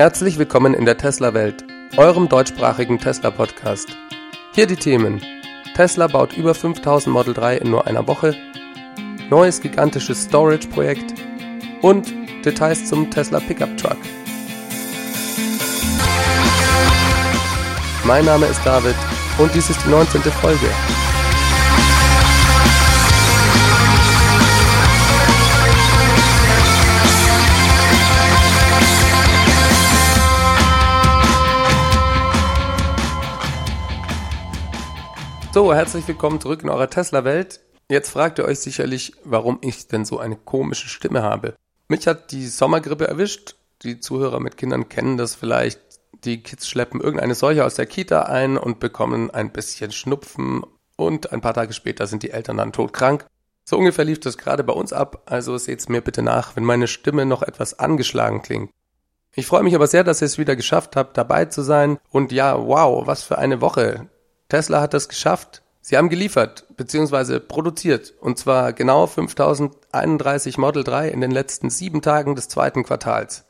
Herzlich willkommen in der Tesla-Welt, eurem deutschsprachigen Tesla-Podcast. Hier die Themen. Tesla baut über 5000 Model 3 in nur einer Woche, neues gigantisches Storage-Projekt und Details zum Tesla Pickup Truck. Mein Name ist David und dies ist die 19. Folge. So, herzlich willkommen zurück in eurer Tesla-Welt. Jetzt fragt ihr euch sicherlich, warum ich denn so eine komische Stimme habe. Mich hat die Sommergrippe erwischt. Die Zuhörer mit Kindern kennen das vielleicht. Die Kids schleppen irgendeine Seuche aus der Kita ein und bekommen ein bisschen Schnupfen und ein paar Tage später sind die Eltern dann todkrank. So ungefähr lief das gerade bei uns ab, also seht's mir bitte nach, wenn meine Stimme noch etwas angeschlagen klingt. Ich freue mich aber sehr, dass ihr es wieder geschafft habt, dabei zu sein. Und ja, wow, was für eine Woche. Tesla hat das geschafft. Sie haben geliefert bzw. produziert und zwar genau 5031 Model 3 in den letzten sieben Tagen des zweiten Quartals.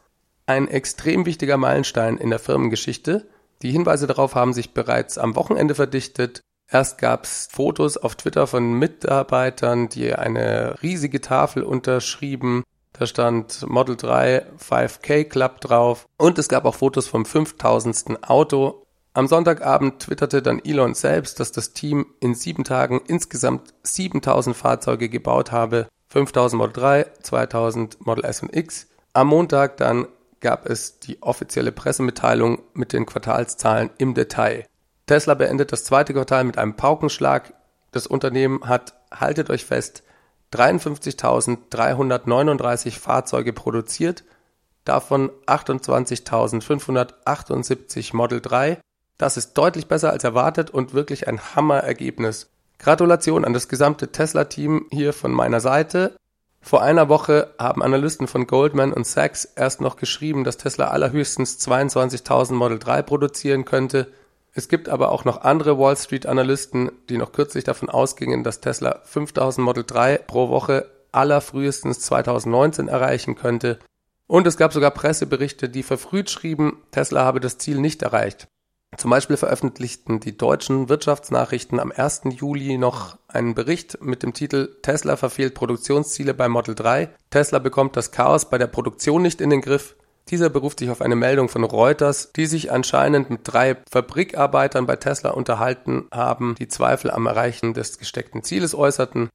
Ein extrem wichtiger Meilenstein in der Firmengeschichte. Die Hinweise darauf haben sich bereits am Wochenende verdichtet. Erst gab es Fotos auf Twitter von Mitarbeitern, die eine riesige Tafel unterschrieben. Da stand Model 3 5K Club drauf. Und es gab auch Fotos vom 5000. Auto am Sonntagabend twitterte dann Elon selbst, dass das Team in sieben Tagen insgesamt 7000 Fahrzeuge gebaut habe, 5000 Model 3, 2000 Model S und X. Am Montag dann gab es die offizielle Pressemitteilung mit den Quartalszahlen im Detail. Tesla beendet das zweite Quartal mit einem Paukenschlag. Das Unternehmen hat, haltet euch fest, 53.339 Fahrzeuge produziert, davon 28.578 Model 3 das ist deutlich besser als erwartet und wirklich ein Hammerergebnis. Gratulation an das gesamte Tesla-Team hier von meiner Seite. Vor einer Woche haben Analysten von Goldman und Sachs erst noch geschrieben, dass Tesla allerhöchstens 22.000 Model 3 produzieren könnte. Es gibt aber auch noch andere Wall Street Analysten, die noch kürzlich davon ausgingen, dass Tesla 5000 Model 3 pro Woche allerfrühestens 2019 erreichen könnte. Und es gab sogar Presseberichte, die verfrüht schrieben, Tesla habe das Ziel nicht erreicht. Zum Beispiel veröffentlichten die deutschen Wirtschaftsnachrichten am 1. Juli noch einen Bericht mit dem Titel Tesla verfehlt Produktionsziele bei Model 3. Tesla bekommt das Chaos bei der Produktion nicht in den Griff. Dieser beruft sich auf eine Meldung von Reuters, die sich anscheinend mit drei Fabrikarbeitern bei Tesla unterhalten haben, die Zweifel am Erreichen des gesteckten Zieles äußerten.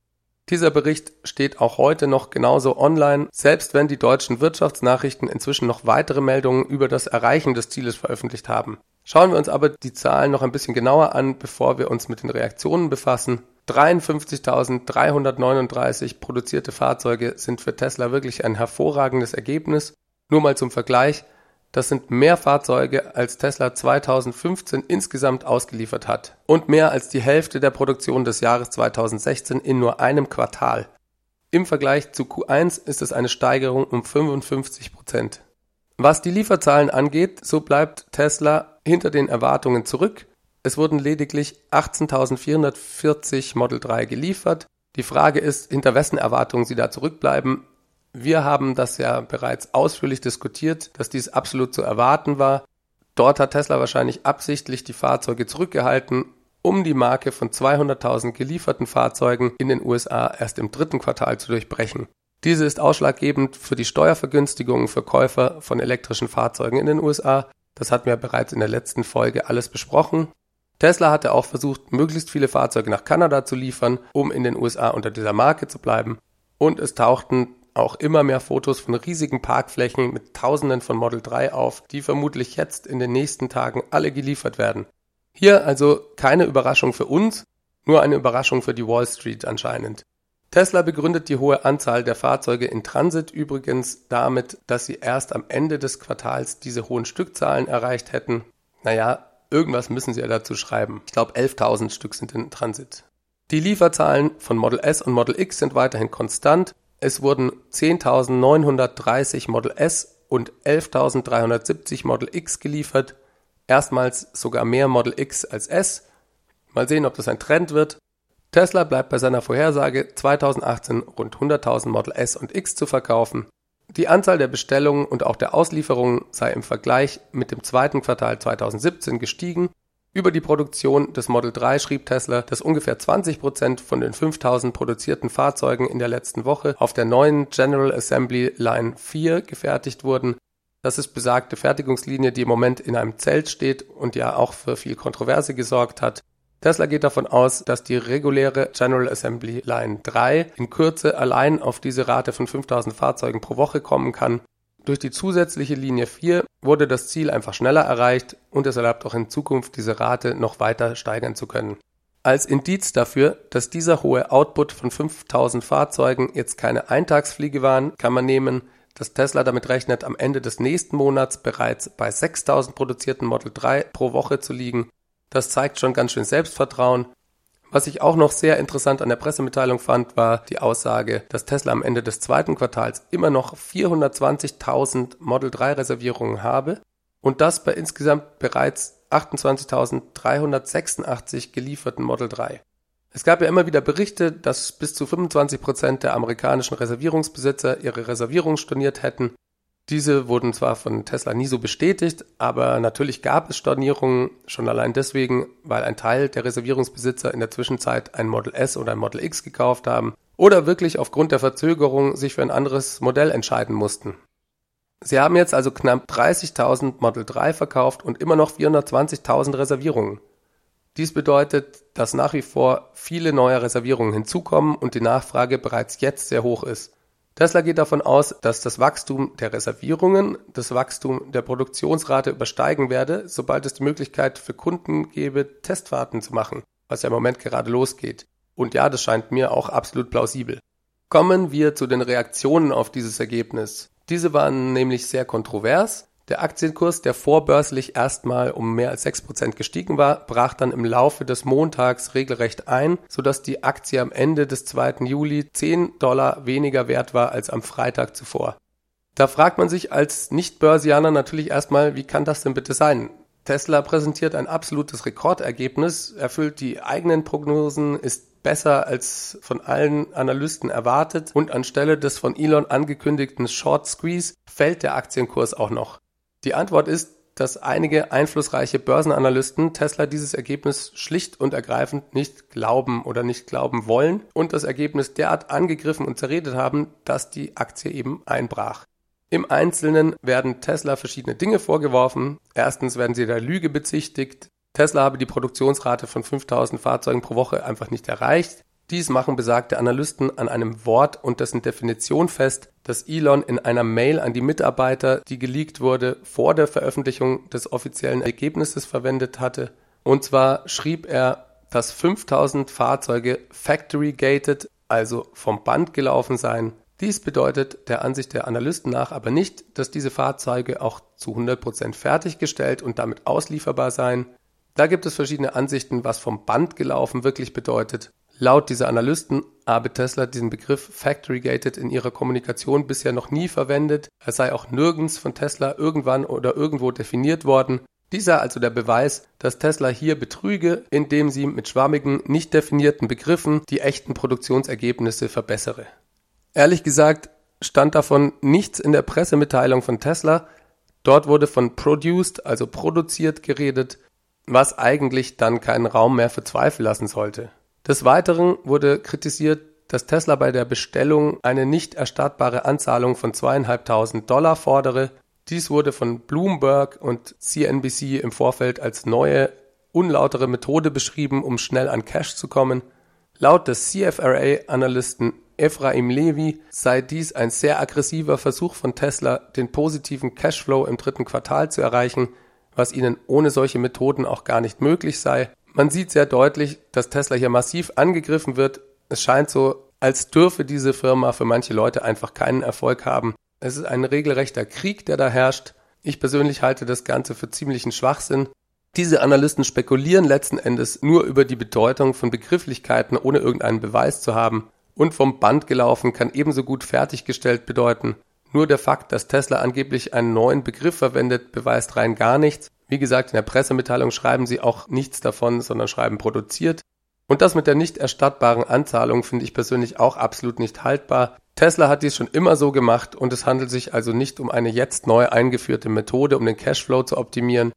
Dieser Bericht steht auch heute noch genauso online, selbst wenn die deutschen Wirtschaftsnachrichten inzwischen noch weitere Meldungen über das Erreichen des Zieles veröffentlicht haben. Schauen wir uns aber die Zahlen noch ein bisschen genauer an, bevor wir uns mit den Reaktionen befassen. 53.339 produzierte Fahrzeuge sind für Tesla wirklich ein hervorragendes Ergebnis. Nur mal zum Vergleich, das sind mehr Fahrzeuge, als Tesla 2015 insgesamt ausgeliefert hat und mehr als die Hälfte der Produktion des Jahres 2016 in nur einem Quartal. Im Vergleich zu Q1 ist es eine Steigerung um 55 Prozent. Was die Lieferzahlen angeht, so bleibt Tesla hinter den Erwartungen zurück. Es wurden lediglich 18.440 Model 3 geliefert. Die Frage ist, hinter wessen Erwartungen sie da zurückbleiben. Wir haben das ja bereits ausführlich diskutiert, dass dies absolut zu erwarten war. Dort hat Tesla wahrscheinlich absichtlich die Fahrzeuge zurückgehalten, um die Marke von 200.000 gelieferten Fahrzeugen in den USA erst im dritten Quartal zu durchbrechen. Diese ist ausschlaggebend für die Steuervergünstigungen für Käufer von elektrischen Fahrzeugen in den USA. Das hatten wir bereits in der letzten Folge alles besprochen. Tesla hatte auch versucht, möglichst viele Fahrzeuge nach Kanada zu liefern, um in den USA unter dieser Marke zu bleiben. Und es tauchten auch immer mehr Fotos von riesigen Parkflächen mit Tausenden von Model 3 auf, die vermutlich jetzt in den nächsten Tagen alle geliefert werden. Hier also keine Überraschung für uns, nur eine Überraschung für die Wall Street anscheinend. Tesla begründet die hohe Anzahl der Fahrzeuge in Transit übrigens damit, dass sie erst am Ende des Quartals diese hohen Stückzahlen erreicht hätten. Naja, irgendwas müssen sie ja dazu schreiben. Ich glaube 11.000 Stück sind in Transit. Die Lieferzahlen von Model S und Model X sind weiterhin konstant. Es wurden 10.930 Model S und 11.370 Model X geliefert. Erstmals sogar mehr Model X als S. Mal sehen, ob das ein Trend wird. Tesla bleibt bei seiner Vorhersage, 2018 rund 100.000 Model S und X zu verkaufen. Die Anzahl der Bestellungen und auch der Auslieferungen sei im Vergleich mit dem zweiten Quartal 2017 gestiegen. Über die Produktion des Model 3 schrieb Tesla, dass ungefähr 20 Prozent von den 5000 produzierten Fahrzeugen in der letzten Woche auf der neuen General Assembly Line 4 gefertigt wurden. Das ist besagte Fertigungslinie, die im Moment in einem Zelt steht und ja auch für viel Kontroverse gesorgt hat. Tesla geht davon aus, dass die reguläre General Assembly Line 3 in Kürze allein auf diese Rate von 5000 Fahrzeugen pro Woche kommen kann. Durch die zusätzliche Linie 4 wurde das Ziel einfach schneller erreicht und es erlaubt auch in Zukunft diese Rate noch weiter steigern zu können. Als Indiz dafür, dass dieser hohe Output von 5000 Fahrzeugen jetzt keine Eintagsfliege waren, kann man nehmen, dass Tesla damit rechnet, am Ende des nächsten Monats bereits bei 6000 produzierten Model 3 pro Woche zu liegen das zeigt schon ganz schön Selbstvertrauen. Was ich auch noch sehr interessant an der Pressemitteilung fand, war die Aussage, dass Tesla am Ende des zweiten Quartals immer noch 420.000 Model 3 Reservierungen habe und das bei insgesamt bereits 28.386 gelieferten Model 3. Es gab ja immer wieder Berichte, dass bis zu 25 Prozent der amerikanischen Reservierungsbesitzer ihre Reservierungen storniert hätten diese wurden zwar von Tesla nie so bestätigt, aber natürlich gab es Stornierungen schon allein deswegen, weil ein Teil der Reservierungsbesitzer in der Zwischenzeit ein Model S oder ein Model X gekauft haben oder wirklich aufgrund der Verzögerung sich für ein anderes Modell entscheiden mussten. Sie haben jetzt also knapp 30.000 Model 3 verkauft und immer noch 420.000 Reservierungen. Dies bedeutet, dass nach wie vor viele neue Reservierungen hinzukommen und die Nachfrage bereits jetzt sehr hoch ist. Tesla geht davon aus, dass das Wachstum der Reservierungen das Wachstum der Produktionsrate übersteigen werde, sobald es die Möglichkeit für Kunden gäbe, Testfahrten zu machen, was ja im Moment gerade losgeht. Und ja, das scheint mir auch absolut plausibel. Kommen wir zu den Reaktionen auf dieses Ergebnis. Diese waren nämlich sehr kontrovers. Der Aktienkurs, der vorbörslich erstmal um mehr als 6% gestiegen war, brach dann im Laufe des Montags regelrecht ein, sodass die Aktie am Ende des 2. Juli 10 Dollar weniger wert war als am Freitag zuvor. Da fragt man sich als Nicht-Börsianer natürlich erstmal, wie kann das denn bitte sein? Tesla präsentiert ein absolutes Rekordergebnis, erfüllt die eigenen Prognosen, ist besser als von allen Analysten erwartet und anstelle des von Elon angekündigten Short Squeeze fällt der Aktienkurs auch noch. Die Antwort ist, dass einige einflussreiche Börsenanalysten Tesla dieses Ergebnis schlicht und ergreifend nicht glauben oder nicht glauben wollen und das Ergebnis derart angegriffen und zerredet haben, dass die Aktie eben einbrach. Im Einzelnen werden Tesla verschiedene Dinge vorgeworfen. Erstens werden sie der Lüge bezichtigt. Tesla habe die Produktionsrate von 5000 Fahrzeugen pro Woche einfach nicht erreicht. Dies machen besagte Analysten an einem Wort und dessen Definition fest, das Elon in einer Mail an die Mitarbeiter, die geleakt wurde, vor der Veröffentlichung des offiziellen Ergebnisses verwendet hatte. Und zwar schrieb er, dass 5000 Fahrzeuge factory gated, also vom Band gelaufen seien. Dies bedeutet der Ansicht der Analysten nach aber nicht, dass diese Fahrzeuge auch zu 100% fertiggestellt und damit auslieferbar seien. Da gibt es verschiedene Ansichten, was vom Band gelaufen wirklich bedeutet. Laut dieser Analysten habe Tesla diesen Begriff Factory Gated in ihrer Kommunikation bisher noch nie verwendet. Er sei auch nirgends von Tesla irgendwann oder irgendwo definiert worden. Dieser also der Beweis, dass Tesla hier betrüge, indem sie mit schwammigen, nicht definierten Begriffen die echten Produktionsergebnisse verbessere. Ehrlich gesagt stand davon nichts in der Pressemitteilung von Tesla. Dort wurde von produced, also produziert geredet, was eigentlich dann keinen Raum mehr für Zweifel lassen sollte. Des Weiteren wurde kritisiert, dass Tesla bei der Bestellung eine nicht erstattbare Anzahlung von zweieinhalbtausend Dollar fordere. Dies wurde von Bloomberg und CNBC im Vorfeld als neue, unlautere Methode beschrieben, um schnell an Cash zu kommen. Laut des CFRA-Analysten Ephraim Levy sei dies ein sehr aggressiver Versuch von Tesla, den positiven Cashflow im dritten Quartal zu erreichen, was ihnen ohne solche Methoden auch gar nicht möglich sei. Man sieht sehr deutlich, dass Tesla hier massiv angegriffen wird. Es scheint so, als dürfe diese Firma für manche Leute einfach keinen Erfolg haben. Es ist ein regelrechter Krieg, der da herrscht. Ich persönlich halte das Ganze für ziemlichen Schwachsinn. Diese Analysten spekulieren letzten Endes nur über die Bedeutung von Begrifflichkeiten, ohne irgendeinen Beweis zu haben. Und vom Band gelaufen kann ebenso gut fertiggestellt bedeuten. Nur der Fakt, dass Tesla angeblich einen neuen Begriff verwendet, beweist rein gar nichts. Wie gesagt, in der Pressemitteilung schreiben sie auch nichts davon, sondern schreiben produziert. Und das mit der nicht erstattbaren Anzahlung finde ich persönlich auch absolut nicht haltbar. Tesla hat dies schon immer so gemacht und es handelt sich also nicht um eine jetzt neu eingeführte Methode, um den Cashflow zu optimieren.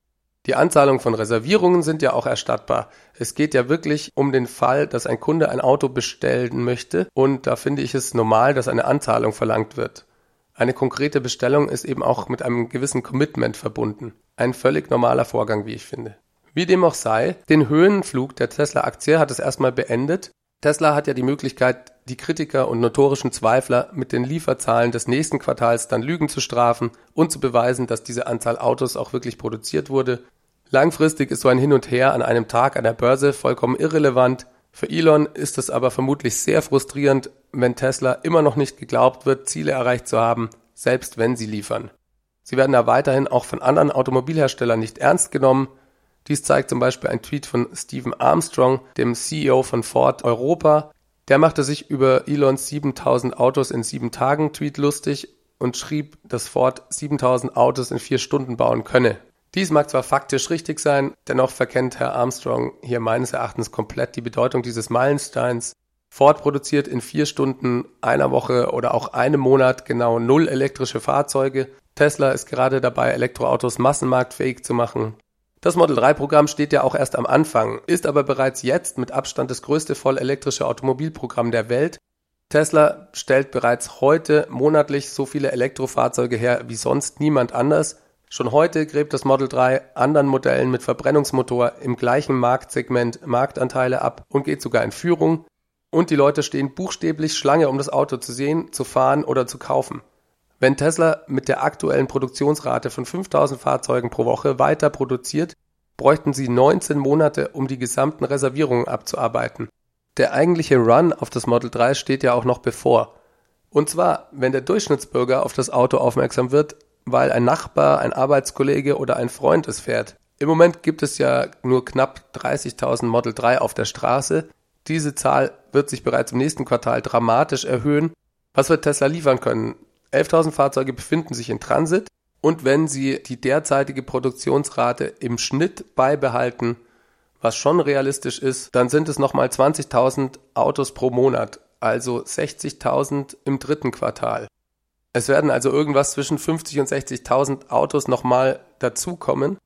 Die Anzahlung von Reservierungen sind ja auch erstattbar. Es geht ja wirklich um den Fall, dass ein Kunde ein Auto bestellen möchte und da finde ich es normal, dass eine Anzahlung verlangt wird. Eine konkrete Bestellung ist eben auch mit einem gewissen Commitment verbunden. Ein völlig normaler Vorgang, wie ich finde. Wie dem auch sei, den Höhenflug der Tesla-Aktie hat es erstmal beendet. Tesla hat ja die Möglichkeit, die Kritiker und notorischen Zweifler mit den Lieferzahlen des nächsten Quartals dann Lügen zu strafen und zu beweisen, dass diese Anzahl Autos auch wirklich produziert wurde. Langfristig ist so ein Hin und Her an einem Tag an der Börse vollkommen irrelevant. Für Elon ist es aber vermutlich sehr frustrierend, wenn Tesla immer noch nicht geglaubt wird, Ziele erreicht zu haben, selbst wenn sie liefern. Sie werden da weiterhin auch von anderen Automobilherstellern nicht ernst genommen dies zeigt zum Beispiel ein Tweet von Stephen Armstrong, dem CEO von Ford Europa. Der machte sich über Elons 7000 Autos in sieben Tagen Tweet lustig und schrieb, dass Ford 7000 Autos in vier Stunden bauen könne. Dies mag zwar faktisch richtig sein, dennoch verkennt Herr Armstrong hier meines Erachtens komplett die Bedeutung dieses Meilensteins. Ford produziert in vier Stunden, einer Woche oder auch einem Monat genau null elektrische Fahrzeuge. Tesla ist gerade dabei, Elektroautos massenmarktfähig zu machen. Das Model 3 Programm steht ja auch erst am Anfang, ist aber bereits jetzt mit Abstand das größte vollelektrische Automobilprogramm der Welt. Tesla stellt bereits heute monatlich so viele Elektrofahrzeuge her wie sonst niemand anders. Schon heute gräbt das Model 3 anderen Modellen mit Verbrennungsmotor im gleichen Marktsegment Marktanteile ab und geht sogar in Führung. Und die Leute stehen buchstäblich Schlange, um das Auto zu sehen, zu fahren oder zu kaufen. Wenn Tesla mit der aktuellen Produktionsrate von 5000 Fahrzeugen pro Woche weiter produziert, bräuchten sie 19 Monate, um die gesamten Reservierungen abzuarbeiten. Der eigentliche Run auf das Model 3 steht ja auch noch bevor. Und zwar, wenn der Durchschnittsbürger auf das Auto aufmerksam wird, weil ein Nachbar, ein Arbeitskollege oder ein Freund es fährt. Im Moment gibt es ja nur knapp 30.000 Model 3 auf der Straße. Diese Zahl wird sich bereits im nächsten Quartal dramatisch erhöhen. Was wird Tesla liefern können? 11.000 Fahrzeuge befinden sich in Transit und wenn sie die derzeitige Produktionsrate im Schnitt beibehalten, was schon realistisch ist, dann sind es nochmal 20.000 Autos pro Monat, also 60.000 im dritten Quartal. Es werden also irgendwas zwischen 50 und 60.000 Autos nochmal dazukommen.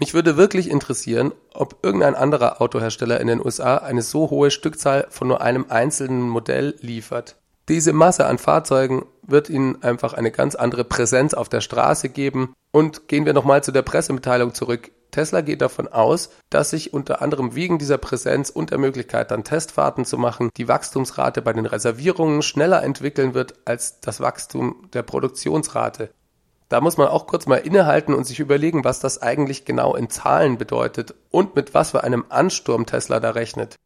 Mich würde wirklich interessieren, ob irgendein anderer Autohersteller in den USA eine so hohe Stückzahl von nur einem einzelnen Modell liefert. Diese Masse an Fahrzeugen wird ihnen einfach eine ganz andere Präsenz auf der Straße geben. Und gehen wir nochmal zu der Pressemitteilung zurück. Tesla geht davon aus, dass sich unter anderem wegen dieser Präsenz und der Möglichkeit, dann Testfahrten zu machen, die Wachstumsrate bei den Reservierungen schneller entwickeln wird als das Wachstum der Produktionsrate. Da muss man auch kurz mal innehalten und sich überlegen, was das eigentlich genau in Zahlen bedeutet und mit was für einem Ansturm Tesla da rechnet.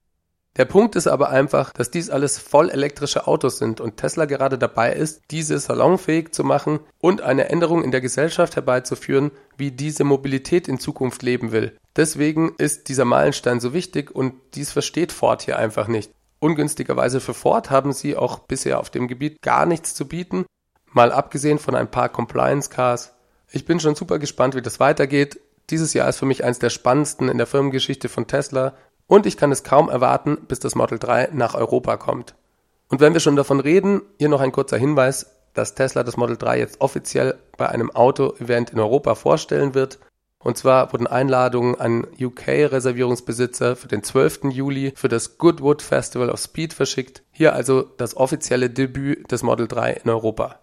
Der Punkt ist aber einfach, dass dies alles voll elektrische Autos sind und Tesla gerade dabei ist, diese salonfähig zu machen und eine Änderung in der Gesellschaft herbeizuführen, wie diese Mobilität in Zukunft leben will. Deswegen ist dieser Meilenstein so wichtig und dies versteht Ford hier einfach nicht. Ungünstigerweise für Ford haben sie auch bisher auf dem Gebiet gar nichts zu bieten, mal abgesehen von ein paar Compliance Cars. Ich bin schon super gespannt, wie das weitergeht. Dieses Jahr ist für mich eines der spannendsten in der Firmengeschichte von Tesla und ich kann es kaum erwarten, bis das Model 3 nach Europa kommt. Und wenn wir schon davon reden, hier noch ein kurzer Hinweis, dass Tesla das Model 3 jetzt offiziell bei einem Auto-Event in Europa vorstellen wird. Und zwar wurden Einladungen an UK-Reservierungsbesitzer für den 12. Juli für das Goodwood Festival of Speed verschickt. Hier also das offizielle Debüt des Model 3 in Europa.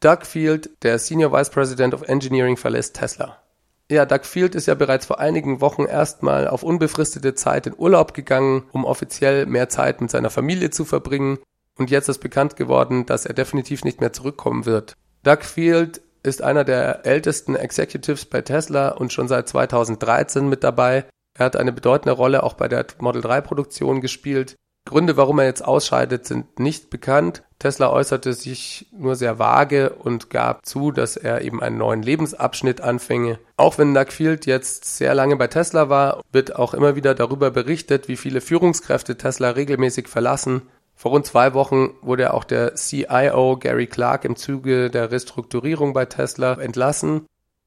Doug Field, der Senior Vice President of Engineering, verlässt Tesla. Ja, Doug Field ist ja bereits vor einigen Wochen erstmal auf unbefristete Zeit in Urlaub gegangen, um offiziell mehr Zeit mit seiner Familie zu verbringen. Und jetzt ist bekannt geworden, dass er definitiv nicht mehr zurückkommen wird. Doug Field ist einer der ältesten Executives bei Tesla und schon seit 2013 mit dabei. Er hat eine bedeutende Rolle auch bei der Model 3 Produktion gespielt. Gründe, warum er jetzt ausscheidet, sind nicht bekannt. Tesla äußerte sich nur sehr vage und gab zu, dass er eben einen neuen Lebensabschnitt anfänge. Auch wenn Doug Field jetzt sehr lange bei Tesla war, wird auch immer wieder darüber berichtet, wie viele Führungskräfte Tesla regelmäßig verlassen. Vor rund zwei Wochen wurde auch der CIO Gary Clark im Zuge der Restrukturierung bei Tesla entlassen.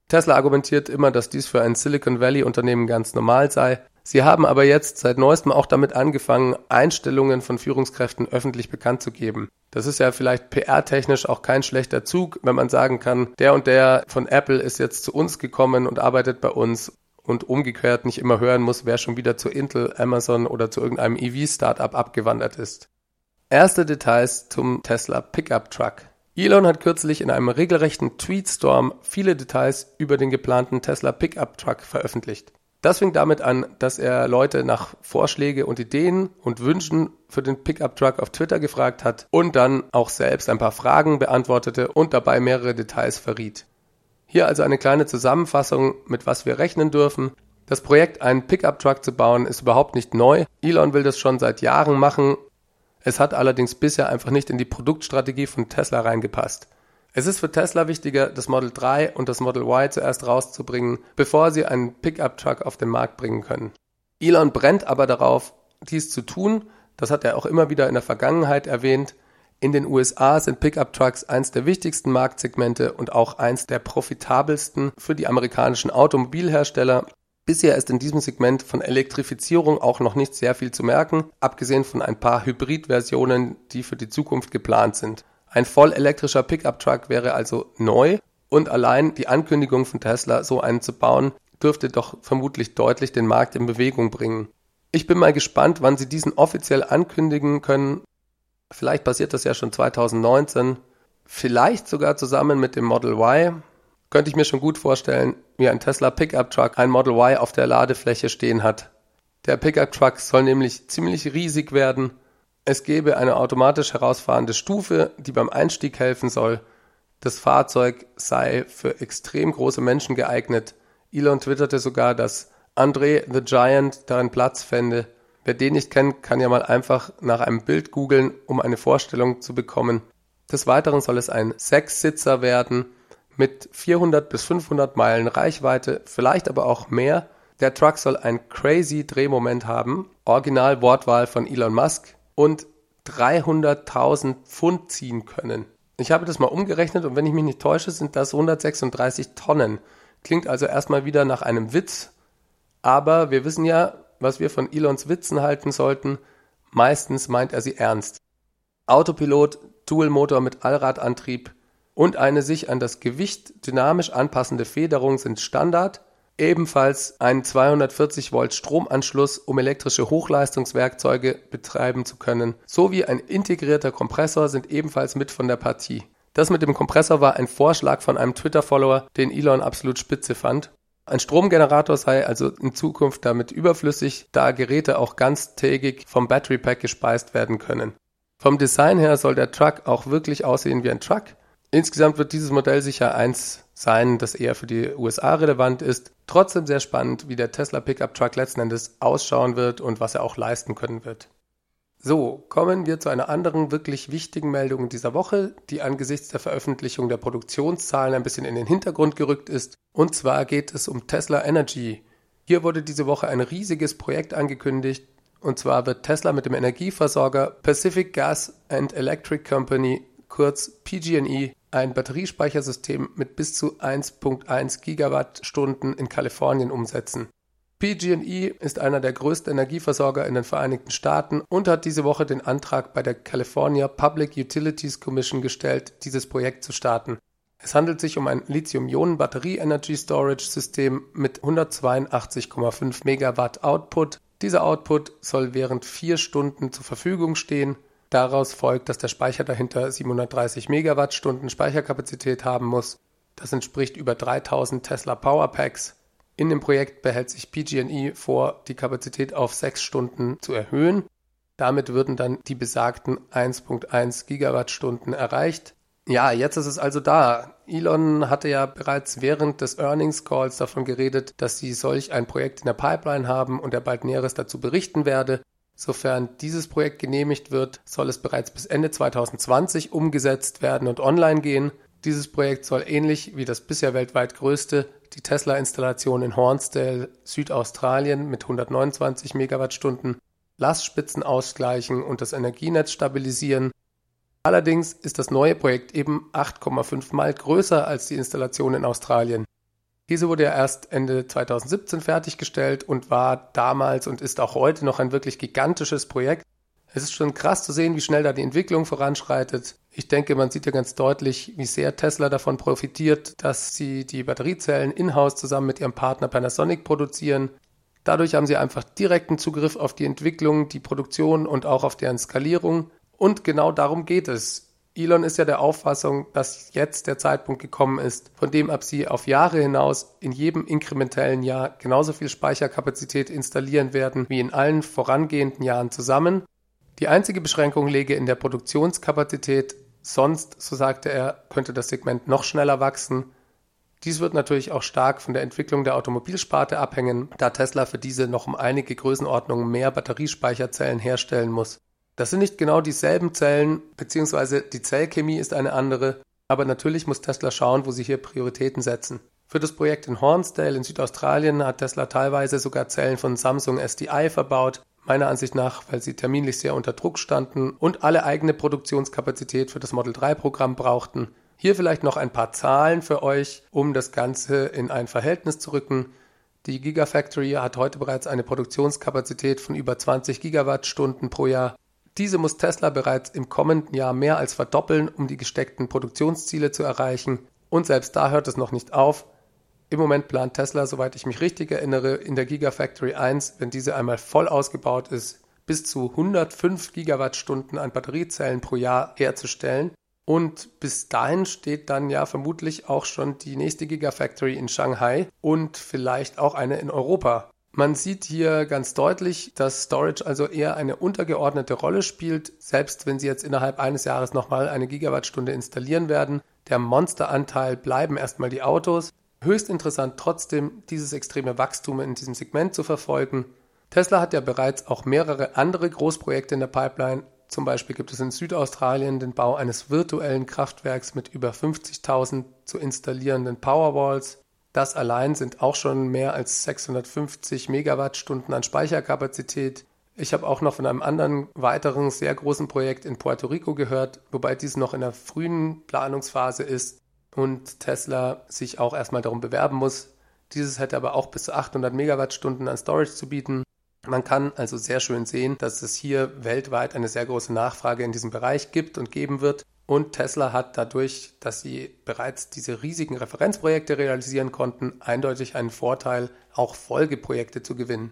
Tesla argumentiert immer, dass dies für ein Silicon Valley Unternehmen ganz normal sei. Sie haben aber jetzt seit neuestem auch damit angefangen, Einstellungen von Führungskräften öffentlich bekannt zu geben. Das ist ja vielleicht PR-technisch auch kein schlechter Zug, wenn man sagen kann, der und der von Apple ist jetzt zu uns gekommen und arbeitet bei uns und umgekehrt nicht immer hören muss, wer schon wieder zu Intel, Amazon oder zu irgendeinem EV-Startup abgewandert ist. Erste Details zum Tesla Pickup Truck. Elon hat kürzlich in einem regelrechten Tweetstorm viele Details über den geplanten Tesla Pickup Truck veröffentlicht. Das fing damit an, dass er Leute nach Vorschläge und Ideen und Wünschen für den Pickup Truck auf Twitter gefragt hat und dann auch selbst ein paar Fragen beantwortete und dabei mehrere Details verriet. Hier also eine kleine Zusammenfassung, mit was wir rechnen dürfen. Das Projekt, einen Pickup Truck zu bauen, ist überhaupt nicht neu. Elon will das schon seit Jahren machen. Es hat allerdings bisher einfach nicht in die Produktstrategie von Tesla reingepasst. Es ist für Tesla wichtiger, das Model 3 und das Model Y zuerst rauszubringen, bevor sie einen Pickup Truck auf den Markt bringen können. Elon brennt aber darauf, dies zu tun. Das hat er auch immer wieder in der Vergangenheit erwähnt. In den USA sind Pickup-Trucks eins der wichtigsten Marktsegmente und auch eins der profitabelsten für die amerikanischen Automobilhersteller. Bisher ist in diesem Segment von Elektrifizierung auch noch nicht sehr viel zu merken, abgesehen von ein paar Hybrid-Versionen, die für die Zukunft geplant sind. Ein voll elektrischer Pickup-Truck wäre also neu und allein die Ankündigung von Tesla, so einen zu bauen, dürfte doch vermutlich deutlich den Markt in Bewegung bringen. Ich bin mal gespannt, wann sie diesen offiziell ankündigen können Vielleicht passiert das ja schon 2019. Vielleicht sogar zusammen mit dem Model Y. Könnte ich mir schon gut vorstellen, wie ein Tesla Pickup Truck ein Model Y auf der Ladefläche stehen hat. Der Pickup Truck soll nämlich ziemlich riesig werden. Es gäbe eine automatisch herausfahrende Stufe, die beim Einstieg helfen soll. Das Fahrzeug sei für extrem große Menschen geeignet. Elon twitterte sogar, dass André the Giant darin Platz fände. Wer den nicht kennt, kann ja mal einfach nach einem Bild googeln, um eine Vorstellung zu bekommen. Des Weiteren soll es ein Sechssitzer werden mit 400 bis 500 Meilen Reichweite, vielleicht aber auch mehr. Der Truck soll ein crazy Drehmoment haben, Original Wortwahl von Elon Musk und 300.000 Pfund ziehen können. Ich habe das mal umgerechnet und wenn ich mich nicht täusche, sind das 136 Tonnen. Klingt also erstmal wieder nach einem Witz, aber wir wissen ja, was wir von Elons Witzen halten sollten, meistens meint er sie ernst. Autopilot, Dualmotor mit Allradantrieb und eine sich an das Gewicht dynamisch anpassende Federung sind Standard, ebenfalls ein 240 Volt Stromanschluss, um elektrische Hochleistungswerkzeuge betreiben zu können, sowie ein integrierter Kompressor sind ebenfalls mit von der Partie. Das mit dem Kompressor war ein Vorschlag von einem Twitter-Follower, den Elon absolut spitze fand ein Stromgenerator sei also in Zukunft damit überflüssig, da Geräte auch ganztägig vom Battery Pack gespeist werden können. Vom Design her soll der Truck auch wirklich aussehen wie ein Truck. Insgesamt wird dieses Modell sicher eins sein, das eher für die USA relevant ist. Trotzdem sehr spannend, wie der Tesla Pickup Truck letzten Endes ausschauen wird und was er auch leisten können wird. So, kommen wir zu einer anderen wirklich wichtigen Meldung dieser Woche, die angesichts der Veröffentlichung der Produktionszahlen ein bisschen in den Hintergrund gerückt ist. Und zwar geht es um Tesla Energy. Hier wurde diese Woche ein riesiges Projekt angekündigt. Und zwar wird Tesla mit dem Energieversorger Pacific Gas and Electric Company, kurz PG&E, ein Batteriespeichersystem mit bis zu 1.1 Gigawattstunden in Kalifornien umsetzen. PG&E ist einer der größten Energieversorger in den Vereinigten Staaten und hat diese Woche den Antrag bei der California Public Utilities Commission gestellt, dieses Projekt zu starten. Es handelt sich um ein Lithium-Ionen-Batterie-Energy-Storage-System mit 182,5 Megawatt Output. Dieser Output soll während vier Stunden zur Verfügung stehen. Daraus folgt, dass der Speicher dahinter 730 Megawattstunden Speicherkapazität haben muss. Das entspricht über 3000 Tesla Powerpacks. In dem Projekt behält sich PG&E vor, die Kapazität auf sechs Stunden zu erhöhen. Damit würden dann die besagten 1.1 Gigawattstunden erreicht. Ja, jetzt ist es also da. Elon hatte ja bereits während des Earnings Calls davon geredet, dass sie solch ein Projekt in der Pipeline haben und er bald Näheres dazu berichten werde. Sofern dieses Projekt genehmigt wird, soll es bereits bis Ende 2020 umgesetzt werden und online gehen. Dieses Projekt soll ähnlich wie das bisher weltweit größte die Tesla-Installation in Hornsdale, Südaustralien mit 129 Megawattstunden, Lastspitzen ausgleichen und das Energienetz stabilisieren. Allerdings ist das neue Projekt eben 8,5 mal größer als die Installation in Australien. Diese wurde ja erst Ende 2017 fertiggestellt und war damals und ist auch heute noch ein wirklich gigantisches Projekt. Es ist schon krass zu sehen, wie schnell da die Entwicklung voranschreitet. Ich denke, man sieht ja ganz deutlich, wie sehr Tesla davon profitiert, dass sie die Batteriezellen in-house zusammen mit ihrem Partner Panasonic produzieren. Dadurch haben sie einfach direkten Zugriff auf die Entwicklung, die Produktion und auch auf deren Skalierung. Und genau darum geht es. Elon ist ja der Auffassung, dass jetzt der Zeitpunkt gekommen ist, von dem ab sie auf Jahre hinaus in jedem inkrementellen Jahr genauso viel Speicherkapazität installieren werden wie in allen vorangehenden Jahren zusammen. Die einzige Beschränkung läge in der Produktionskapazität, sonst, so sagte er, könnte das Segment noch schneller wachsen. Dies wird natürlich auch stark von der Entwicklung der Automobilsparte abhängen, da Tesla für diese noch um einige Größenordnungen mehr Batteriespeicherzellen herstellen muss. Das sind nicht genau dieselben Zellen, beziehungsweise die Zellchemie ist eine andere, aber natürlich muss Tesla schauen, wo sie hier Prioritäten setzen. Für das Projekt in Hornsdale in Südaustralien hat Tesla teilweise sogar Zellen von Samsung SDI verbaut, meiner Ansicht nach, weil sie terminlich sehr unter Druck standen und alle eigene Produktionskapazität für das Model 3 Programm brauchten. Hier vielleicht noch ein paar Zahlen für euch, um das Ganze in ein Verhältnis zu rücken. Die Gigafactory hat heute bereits eine Produktionskapazität von über 20 Gigawattstunden pro Jahr. Diese muss Tesla bereits im kommenden Jahr mehr als verdoppeln, um die gesteckten Produktionsziele zu erreichen. Und selbst da hört es noch nicht auf. Im Moment plant Tesla, soweit ich mich richtig erinnere, in der Gigafactory 1, wenn diese einmal voll ausgebaut ist, bis zu 105 Gigawattstunden an Batteriezellen pro Jahr herzustellen. Und bis dahin steht dann ja vermutlich auch schon die nächste Gigafactory in Shanghai und vielleicht auch eine in Europa. Man sieht hier ganz deutlich, dass Storage also eher eine untergeordnete Rolle spielt, selbst wenn Sie jetzt innerhalb eines Jahres nochmal eine Gigawattstunde installieren werden. Der Monsteranteil bleiben erstmal die Autos. Höchst interessant trotzdem, dieses extreme Wachstum in diesem Segment zu verfolgen. Tesla hat ja bereits auch mehrere andere Großprojekte in der Pipeline. Zum Beispiel gibt es in Südaustralien den Bau eines virtuellen Kraftwerks mit über 50.000 zu installierenden Powerwalls. Das allein sind auch schon mehr als 650 Megawattstunden an Speicherkapazität. Ich habe auch noch von einem anderen weiteren sehr großen Projekt in Puerto Rico gehört, wobei dies noch in der frühen Planungsphase ist und Tesla sich auch erstmal darum bewerben muss. Dieses hätte aber auch bis zu 800 Megawattstunden an Storage zu bieten. Man kann also sehr schön sehen, dass es hier weltweit eine sehr große Nachfrage in diesem Bereich gibt und geben wird. Und Tesla hat dadurch, dass sie bereits diese riesigen Referenzprojekte realisieren konnten, eindeutig einen Vorteil, auch Folgeprojekte zu gewinnen.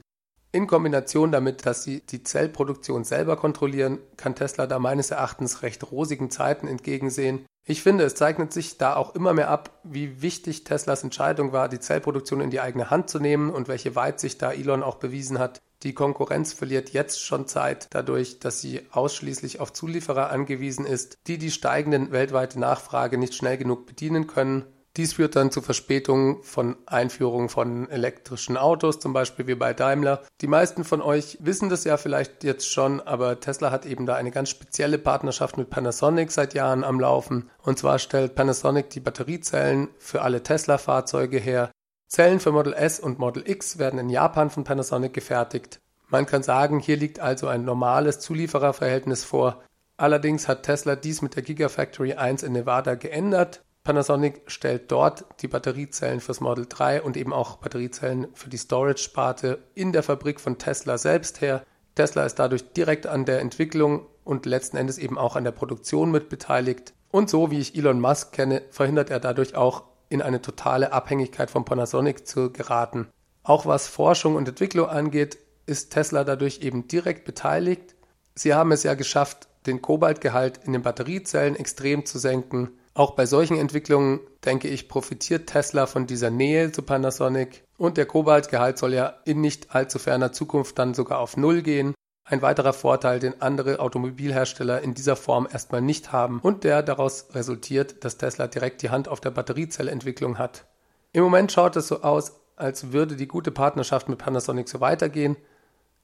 In Kombination damit, dass sie die Zellproduktion selber kontrollieren, kann Tesla da meines Erachtens recht rosigen Zeiten entgegensehen. Ich finde, es zeichnet sich da auch immer mehr ab, wie wichtig Teslas Entscheidung war, die Zellproduktion in die eigene Hand zu nehmen und welche Weitsicht da Elon auch bewiesen hat. Die Konkurrenz verliert jetzt schon Zeit dadurch, dass sie ausschließlich auf Zulieferer angewiesen ist, die die steigende weltweite Nachfrage nicht schnell genug bedienen können. Dies führt dann zu Verspätungen von Einführung von elektrischen Autos, zum Beispiel wie bei Daimler. Die meisten von euch wissen das ja vielleicht jetzt schon, aber Tesla hat eben da eine ganz spezielle Partnerschaft mit Panasonic seit Jahren am Laufen. Und zwar stellt Panasonic die Batteriezellen für alle Tesla-Fahrzeuge her, Zellen für Model S und Model X werden in Japan von Panasonic gefertigt. Man kann sagen, hier liegt also ein normales Zuliefererverhältnis vor. Allerdings hat Tesla dies mit der Gigafactory 1 in Nevada geändert. Panasonic stellt dort die Batteriezellen fürs Model 3 und eben auch Batteriezellen für die Storage-Sparte in der Fabrik von Tesla selbst her. Tesla ist dadurch direkt an der Entwicklung und letzten Endes eben auch an der Produktion mit beteiligt. Und so wie ich Elon Musk kenne, verhindert er dadurch auch in eine totale Abhängigkeit von Panasonic zu geraten. Auch was Forschung und Entwicklung angeht, ist Tesla dadurch eben direkt beteiligt. Sie haben es ja geschafft, den Kobaltgehalt in den Batteriezellen extrem zu senken. Auch bei solchen Entwicklungen, denke ich, profitiert Tesla von dieser Nähe zu Panasonic. Und der Kobaltgehalt soll ja in nicht allzu ferner Zukunft dann sogar auf Null gehen. Ein weiterer Vorteil, den andere Automobilhersteller in dieser Form erstmal nicht haben und der daraus resultiert, dass Tesla direkt die Hand auf der Batteriezellentwicklung hat. Im Moment schaut es so aus, als würde die gute Partnerschaft mit Panasonic so weitergehen.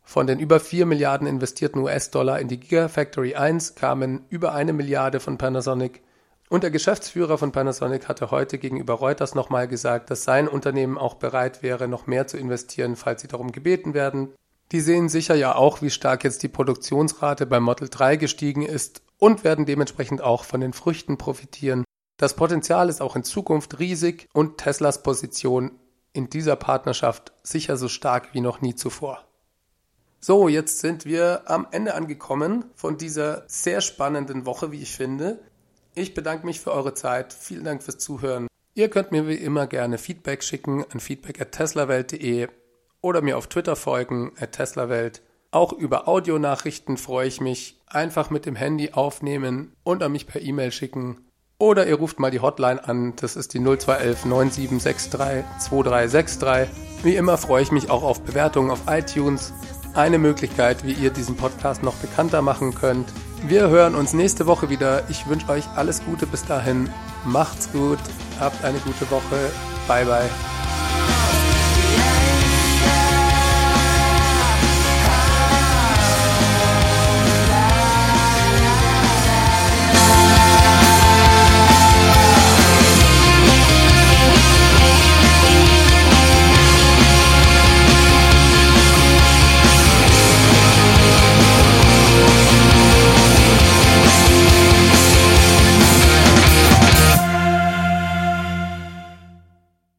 Von den über 4 Milliarden investierten US-Dollar in die Gigafactory 1 kamen über eine Milliarde von Panasonic. Und der Geschäftsführer von Panasonic hatte heute gegenüber Reuters nochmal gesagt, dass sein Unternehmen auch bereit wäre, noch mehr zu investieren, falls sie darum gebeten werden. Die sehen sicher ja auch, wie stark jetzt die Produktionsrate beim Model 3 gestiegen ist und werden dementsprechend auch von den Früchten profitieren. Das Potenzial ist auch in Zukunft riesig und Teslas Position in dieser Partnerschaft sicher so stark wie noch nie zuvor. So, jetzt sind wir am Ende angekommen von dieser sehr spannenden Woche, wie ich finde. Ich bedanke mich für eure Zeit. Vielen Dank fürs Zuhören. Ihr könnt mir wie immer gerne Feedback schicken an feedback@teslawelt.de oder mir auf Twitter folgen at teslawelt. Auch über Audionachrichten freue ich mich. Einfach mit dem Handy aufnehmen und an mich per E-Mail schicken. Oder ihr ruft mal die Hotline an, das ist die 0211 9763 2363. Wie immer freue ich mich auch auf Bewertungen auf iTunes. Eine Möglichkeit, wie ihr diesen Podcast noch bekannter machen könnt. Wir hören uns nächste Woche wieder. Ich wünsche euch alles Gute bis dahin. Macht's gut, habt eine gute Woche. Bye bye.